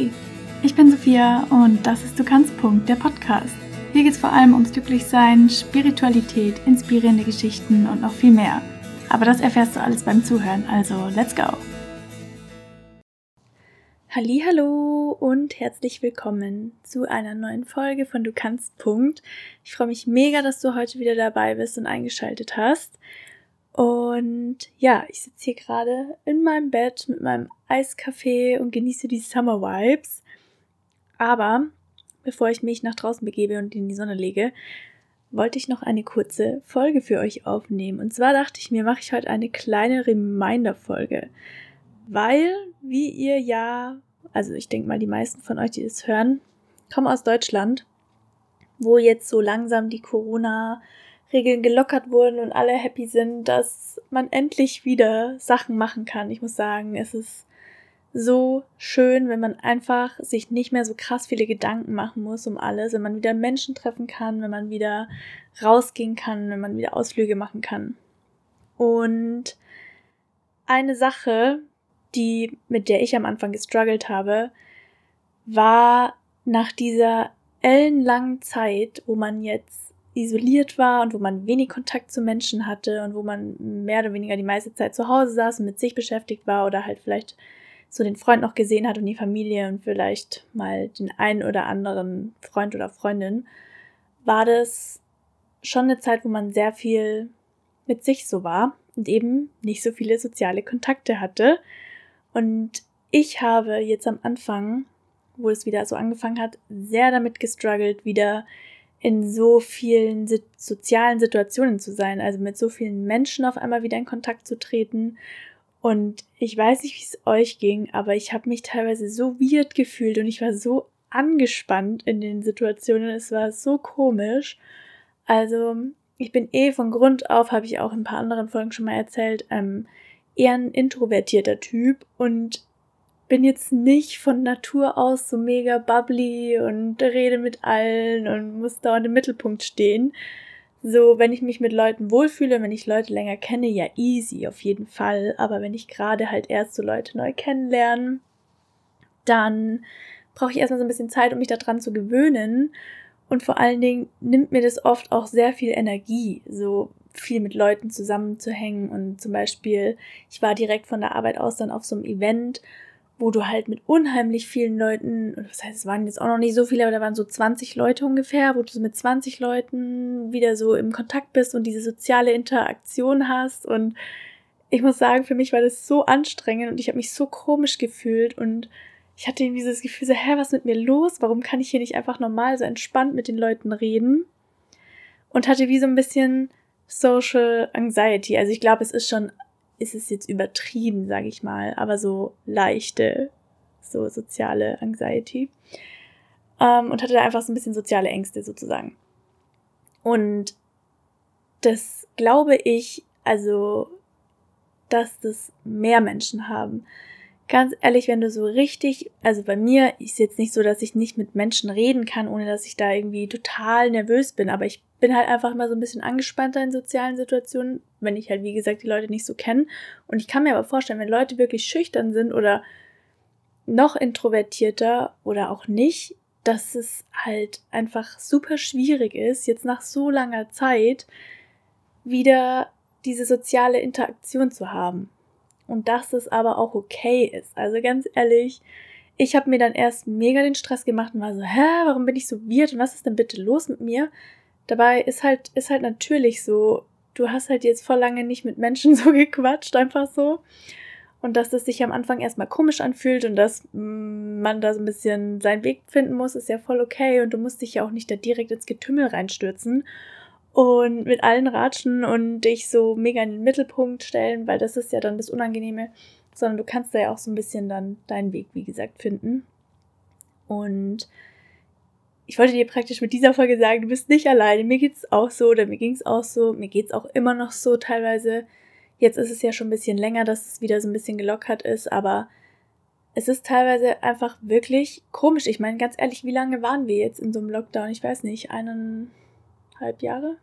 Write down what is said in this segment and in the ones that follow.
Hi, ich bin Sophia und das ist Du kannst Punkt, der Podcast. Hier geht es vor allem ums Glücklichsein, Spiritualität, inspirierende Geschichten und noch viel mehr. Aber das erfährst du alles beim Zuhören, also let's go! Hallo und herzlich willkommen zu einer neuen Folge von Du kannst Punkt. Ich freue mich mega, dass du heute wieder dabei bist und eingeschaltet hast. Und ja, ich sitze hier gerade in meinem Bett mit meinem Eiskaffee und genieße die Summer Vibes. Aber bevor ich mich nach draußen begebe und in die Sonne lege, wollte ich noch eine kurze Folge für euch aufnehmen. Und zwar dachte ich mir, mache ich heute eine kleine Reminder-Folge. Weil, wie ihr ja, also ich denke mal, die meisten von euch, die das hören, kommen aus Deutschland, wo jetzt so langsam die Corona- Regeln gelockert wurden und alle happy sind, dass man endlich wieder Sachen machen kann. Ich muss sagen, es ist so schön, wenn man einfach sich nicht mehr so krass viele Gedanken machen muss um alles, wenn man wieder Menschen treffen kann, wenn man wieder rausgehen kann, wenn man wieder Ausflüge machen kann. Und eine Sache, die mit der ich am Anfang gestruggelt habe, war nach dieser ellenlangen Zeit, wo man jetzt isoliert war und wo man wenig Kontakt zu Menschen hatte und wo man mehr oder weniger die meiste Zeit zu Hause saß und mit sich beschäftigt war oder halt vielleicht so den Freund noch gesehen hat und die Familie und vielleicht mal den einen oder anderen Freund oder Freundin, war das schon eine Zeit, wo man sehr viel mit sich so war und eben nicht so viele soziale Kontakte hatte. Und ich habe jetzt am Anfang, wo es wieder so angefangen hat, sehr damit gestruggelt, wieder in so vielen sozialen Situationen zu sein, also mit so vielen Menschen auf einmal wieder in Kontakt zu treten. Und ich weiß nicht, wie es euch ging, aber ich habe mich teilweise so weird gefühlt und ich war so angespannt in den Situationen. Es war so komisch. Also ich bin eh von Grund auf, habe ich auch in ein paar anderen Folgen schon mal erzählt, ähm, eher ein introvertierter Typ und bin jetzt nicht von Natur aus so mega bubbly und rede mit allen und muss dauernd im Mittelpunkt stehen. So, wenn ich mich mit Leuten wohlfühle, wenn ich Leute länger kenne, ja easy, auf jeden Fall. Aber wenn ich gerade halt erst so Leute neu kennenlerne, dann brauche ich erstmal so ein bisschen Zeit, um mich daran zu gewöhnen. Und vor allen Dingen nimmt mir das oft auch sehr viel Energie, so viel mit Leuten zusammenzuhängen. Und zum Beispiel, ich war direkt von der Arbeit aus dann auf so einem Event wo du halt mit unheimlich vielen Leuten, das heißt, es waren jetzt auch noch nicht so viele, aber da waren so 20 Leute ungefähr, wo du mit 20 Leuten wieder so im Kontakt bist und diese soziale Interaktion hast. Und ich muss sagen, für mich war das so anstrengend und ich habe mich so komisch gefühlt und ich hatte irgendwie das Gefühl, so, hä, was ist mit mir los? Warum kann ich hier nicht einfach normal so entspannt mit den Leuten reden? Und hatte wie so ein bisschen Social Anxiety. Also ich glaube, es ist schon ist es jetzt übertrieben, sage ich mal, aber so leichte, so soziale Anxiety. Ähm, und hatte da einfach so ein bisschen soziale Ängste sozusagen. Und das glaube ich, also, dass das mehr Menschen haben ganz ehrlich, wenn du so richtig, also bei mir ist jetzt nicht so, dass ich nicht mit Menschen reden kann, ohne dass ich da irgendwie total nervös bin, aber ich bin halt einfach immer so ein bisschen angespannter in sozialen Situationen, wenn ich halt, wie gesagt, die Leute nicht so kenne. Und ich kann mir aber vorstellen, wenn Leute wirklich schüchtern sind oder noch introvertierter oder auch nicht, dass es halt einfach super schwierig ist, jetzt nach so langer Zeit wieder diese soziale Interaktion zu haben und dass es aber auch okay ist. Also ganz ehrlich, ich habe mir dann erst mega den Stress gemacht und war so, hä, warum bin ich so weird und was ist denn bitte los mit mir? Dabei ist halt, ist halt natürlich so, du hast halt jetzt vor lange nicht mit Menschen so gequatscht, einfach so. Und dass das sich am Anfang erstmal komisch anfühlt und dass mm, man da so ein bisschen seinen Weg finden muss, ist ja voll okay. Und du musst dich ja auch nicht da direkt ins Getümmel reinstürzen und mit allen ratschen und dich so mega in den Mittelpunkt stellen, weil das ist ja dann das Unangenehme, sondern du kannst da ja auch so ein bisschen dann deinen Weg, wie gesagt, finden. Und ich wollte dir praktisch mit dieser Folge sagen, du bist nicht alleine. Mir geht's auch so oder mir ging's auch so. Mir geht's auch immer noch so teilweise. Jetzt ist es ja schon ein bisschen länger, dass es wieder so ein bisschen gelockert ist, aber es ist teilweise einfach wirklich komisch. Ich meine, ganz ehrlich, wie lange waren wir jetzt in so einem Lockdown? Ich weiß nicht, einen, anderthalb Jahre.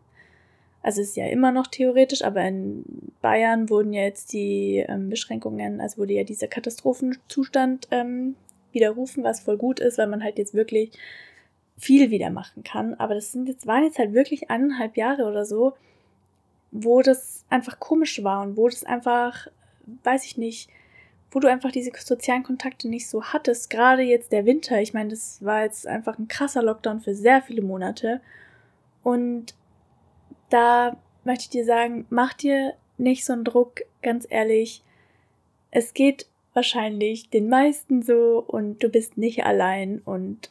Also ist ja immer noch theoretisch, aber in Bayern wurden ja jetzt die ähm, Beschränkungen, also wurde ja dieser Katastrophenzustand ähm, widerrufen, was voll gut ist, weil man halt jetzt wirklich viel wieder machen kann. Aber das sind jetzt, waren jetzt halt wirklich eineinhalb Jahre oder so, wo das einfach komisch war und wo das einfach, weiß ich nicht, wo du einfach diese sozialen Kontakte nicht so hattest. Gerade jetzt der Winter, ich meine, das war jetzt einfach ein krasser Lockdown für sehr viele Monate. Und da möchte ich dir sagen, mach dir nicht so einen Druck, ganz ehrlich. Es geht wahrscheinlich den meisten so und du bist nicht allein und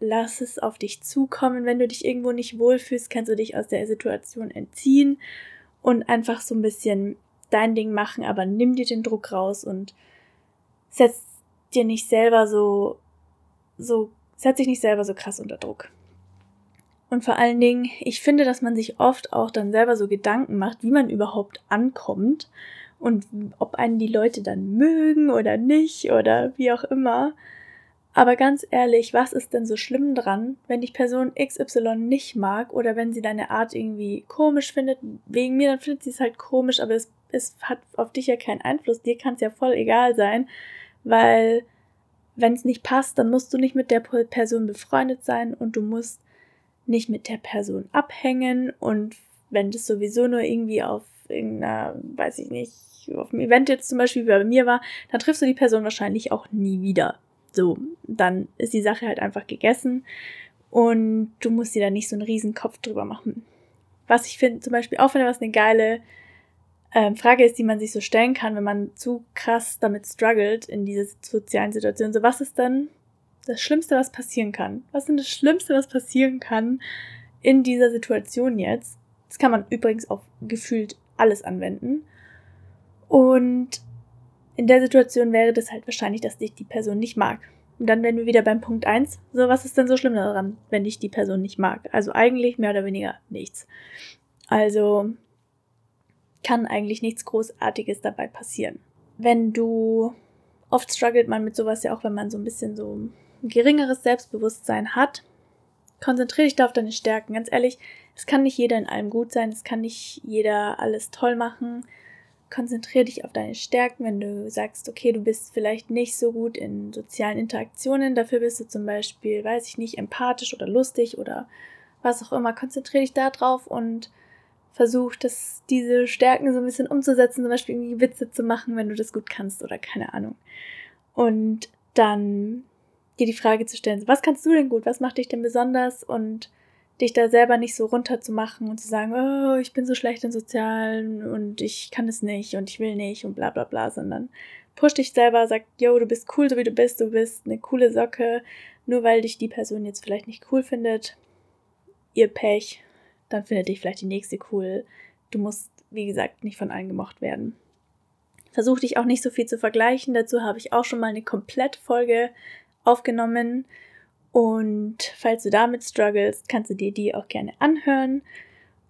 lass es auf dich zukommen. Wenn du dich irgendwo nicht wohlfühlst, kannst du dich aus der Situation entziehen und einfach so ein bisschen dein Ding machen, aber nimm dir den Druck raus und setz dir nicht selber so, so, setz dich nicht selber so krass unter Druck. Und vor allen Dingen, ich finde, dass man sich oft auch dann selber so Gedanken macht, wie man überhaupt ankommt und ob einen die Leute dann mögen oder nicht oder wie auch immer. Aber ganz ehrlich, was ist denn so schlimm dran, wenn die Person XY nicht mag oder wenn sie deine Art irgendwie komisch findet? Wegen mir, dann findet sie es halt komisch, aber es, es hat auf dich ja keinen Einfluss. Dir kann es ja voll egal sein, weil wenn es nicht passt, dann musst du nicht mit der Person befreundet sein und du musst nicht mit der Person abhängen und wenn das sowieso nur irgendwie auf irgendeiner, weiß ich nicht, auf einem Event jetzt zum Beispiel wie bei mir war, dann triffst du die Person wahrscheinlich auch nie wieder. So, dann ist die Sache halt einfach gegessen und du musst dir da nicht so einen riesen Kopf drüber machen. Was ich finde, zum Beispiel auch finde, was eine geile ähm, Frage ist, die man sich so stellen kann, wenn man zu krass damit struggelt in dieser sozialen Situation. So, was ist denn das Schlimmste, was passieren kann? Was ist denn das Schlimmste, was passieren kann in dieser Situation jetzt? Das kann man übrigens auf gefühlt alles anwenden. Und in der Situation wäre das halt wahrscheinlich, dass dich die Person nicht mag. Und dann wären wir wieder beim Punkt 1. So, was ist denn so schlimm daran, wenn dich die Person nicht mag? Also eigentlich mehr oder weniger nichts. Also kann eigentlich nichts Großartiges dabei passieren. Wenn du, oft struggelt man mit sowas ja auch, wenn man so ein bisschen so ein geringeres Selbstbewusstsein hat, konzentriere dich da auf deine Stärken. Ganz ehrlich, es kann nicht jeder in allem gut sein, es kann nicht jeder alles toll machen. Konzentriere dich auf deine Stärken, wenn du sagst, okay, du bist vielleicht nicht so gut in sozialen Interaktionen, dafür bist du zum Beispiel, weiß ich nicht, empathisch oder lustig oder was auch immer. Konzentriere dich da drauf und versuch, das, diese Stärken so ein bisschen umzusetzen, zum Beispiel irgendwie Witze zu machen, wenn du das gut kannst oder keine Ahnung. Und dann dir die Frage zu stellen, was kannst du denn gut, was macht dich denn besonders und dich da selber nicht so runterzumachen und zu sagen, oh, ich bin so schlecht in Sozialen und ich kann es nicht und ich will nicht und bla bla bla, sondern push dich selber, sag, yo, du bist cool, so wie du bist, du bist eine coole Socke, nur weil dich die Person jetzt vielleicht nicht cool findet, ihr Pech, dann findet dich vielleicht die nächste cool. Du musst, wie gesagt, nicht von allen gemocht werden. Versuch dich auch nicht so viel zu vergleichen, dazu habe ich auch schon mal eine Komplettfolge aufgenommen. Und falls du damit struggles, kannst du dir die auch gerne anhören.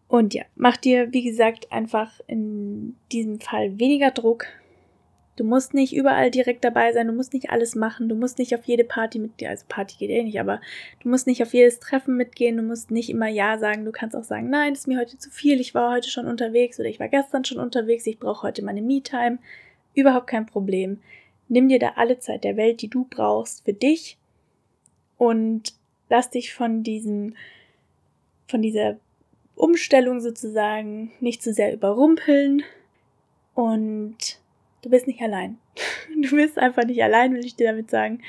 Und ja, mach dir, wie gesagt, einfach in diesem Fall weniger Druck. Du musst nicht überall direkt dabei sein, du musst nicht alles machen, du musst nicht auf jede Party mitgehen, also Party geht eh nicht, aber du musst nicht auf jedes Treffen mitgehen, du musst nicht immer Ja sagen, du kannst auch sagen, nein, das ist mir heute zu viel, ich war heute schon unterwegs oder ich war gestern schon unterwegs, ich brauche heute meine Me-Time. Überhaupt kein Problem. Nimm dir da alle Zeit der Welt, die du brauchst für dich und lass dich von diesem, von dieser Umstellung sozusagen nicht zu sehr überrumpeln und du bist nicht allein. Du bist einfach nicht allein, will ich dir damit sagen.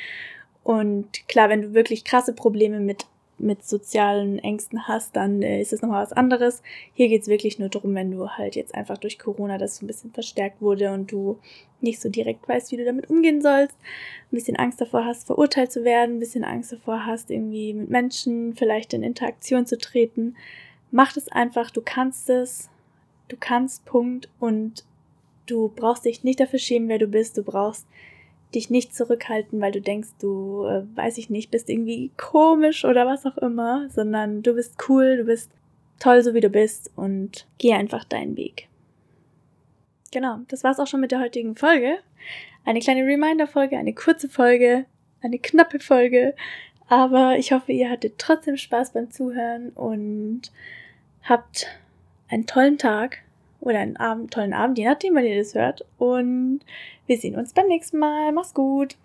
Und klar, wenn du wirklich krasse Probleme mit mit sozialen Ängsten hast, dann äh, ist es nochmal was anderes. Hier geht es wirklich nur darum, wenn du halt jetzt einfach durch Corona das so ein bisschen verstärkt wurde und du nicht so direkt weißt, wie du damit umgehen sollst, ein bisschen Angst davor hast, verurteilt zu werden, ein bisschen Angst davor hast, irgendwie mit Menschen vielleicht in Interaktion zu treten. Mach es einfach, du kannst es, du kannst, Punkt. Und du brauchst dich nicht dafür schämen, wer du bist, du brauchst dich nicht zurückhalten, weil du denkst, du, äh, weiß ich nicht, bist irgendwie komisch oder was auch immer, sondern du bist cool, du bist toll, so wie du bist und geh einfach deinen Weg. Genau, das war's auch schon mit der heutigen Folge. Eine kleine Reminder-Folge, eine kurze Folge, eine knappe Folge, aber ich hoffe, ihr hattet trotzdem Spaß beim Zuhören und habt einen tollen Tag oder einen Abend, tollen Abend, je nachdem, wann ihr das hört. Und wir sehen uns beim nächsten Mal. Mach's gut.